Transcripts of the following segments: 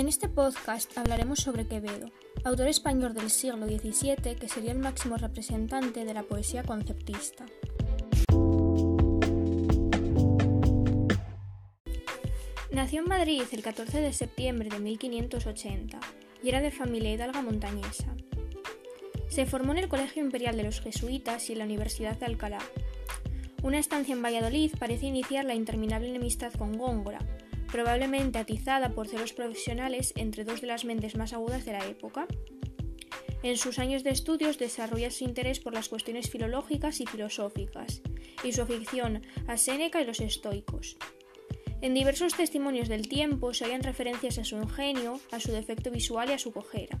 En este podcast hablaremos sobre Quevedo, autor español del siglo XVII que sería el máximo representante de la poesía conceptista. Nació en Madrid el 14 de septiembre de 1580 y era de familia hidalga montañesa. Se formó en el Colegio Imperial de los Jesuitas y en la Universidad de Alcalá. Una estancia en Valladolid parece iniciar la interminable enemistad con Góngora, probablemente atizada por celos profesionales entre dos de las mentes más agudas de la época. En sus años de estudios desarrolla su interés por las cuestiones filológicas y filosóficas, y su afición a Séneca y los estoicos. En diversos testimonios del tiempo se hallan referencias a su ingenio, a su defecto visual y a su cojera.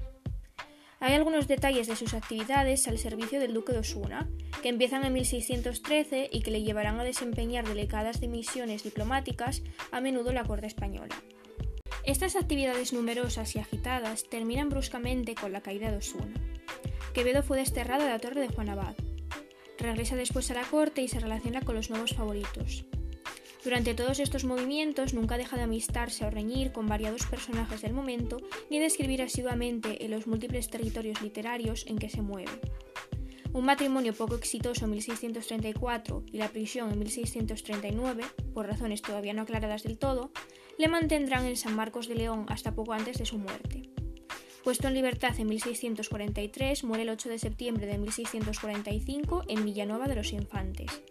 Hay algunos detalles de sus actividades al servicio del duque de Osuna, que empiezan en 1613 y que le llevarán a desempeñar delicadas misiones diplomáticas, a menudo en la corte española. Estas actividades numerosas y agitadas terminan bruscamente con la caída de Osuna. Quevedo fue desterrado de la torre de Juan Abad. Regresa después a la corte y se relaciona con los nuevos favoritos. Durante todos estos movimientos nunca deja de amistarse o reñir con variados personajes del momento ni de escribir asiduamente en los múltiples territorios literarios en que se mueve. Un matrimonio poco exitoso en 1634 y la prisión en 1639, por razones todavía no aclaradas del todo, le mantendrán en San Marcos de León hasta poco antes de su muerte. Puesto en libertad en 1643, muere el 8 de septiembre de 1645 en Villanueva de los Infantes.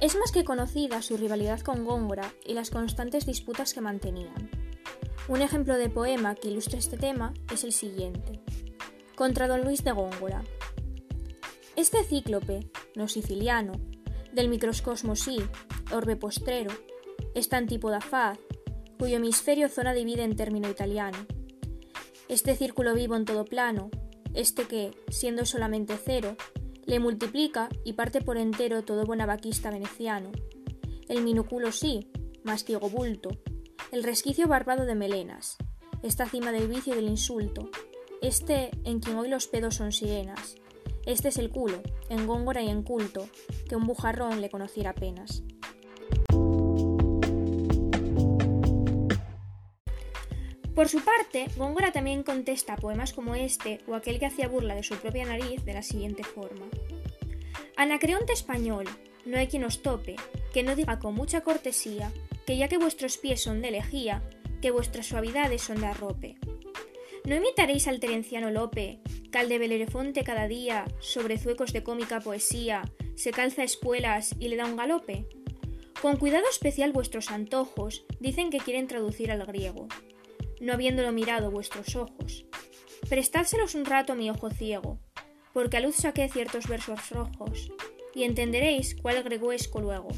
Es más que conocida su rivalidad con Góngora y las constantes disputas que mantenían. Un ejemplo de poema que ilustra este tema es el siguiente. Contra don Luis de Góngora. Este cíclope, no siciliano, del microscosmo sí, orbe postrero, esta antípoda faz, cuyo hemisferio zona divide en término italiano. Este círculo vivo en todo plano, este que, siendo solamente cero, le multiplica y parte por entero todo bonabaquista veneciano. El minuculo sí, mastigo bulto. El resquicio barbado de melenas. Esta cima del vicio y del insulto. Este en quien hoy los pedos son sirenas. Este es el culo, en góngora y en culto, que un bujarrón le conociera apenas. Por su parte, Góngora también contesta poemas como este o aquel que hacía burla de su propia nariz de la siguiente forma. Anacreonte español, no hay quien os tope, que no diga con mucha cortesía, que ya que vuestros pies son de lejía, que vuestras suavidades son de arrope. ¿No imitaréis al terenciano Lope, cal de Belerefonte cada día, sobre zuecos de cómica poesía, se calza espuelas y le da un galope? Con cuidado especial vuestros antojos dicen que quieren traducir al griego no habiéndolo mirado vuestros ojos. Prestádselos un rato mi ojo ciego, porque a luz saqué ciertos versos rojos, y entenderéis cuál greguesco luego.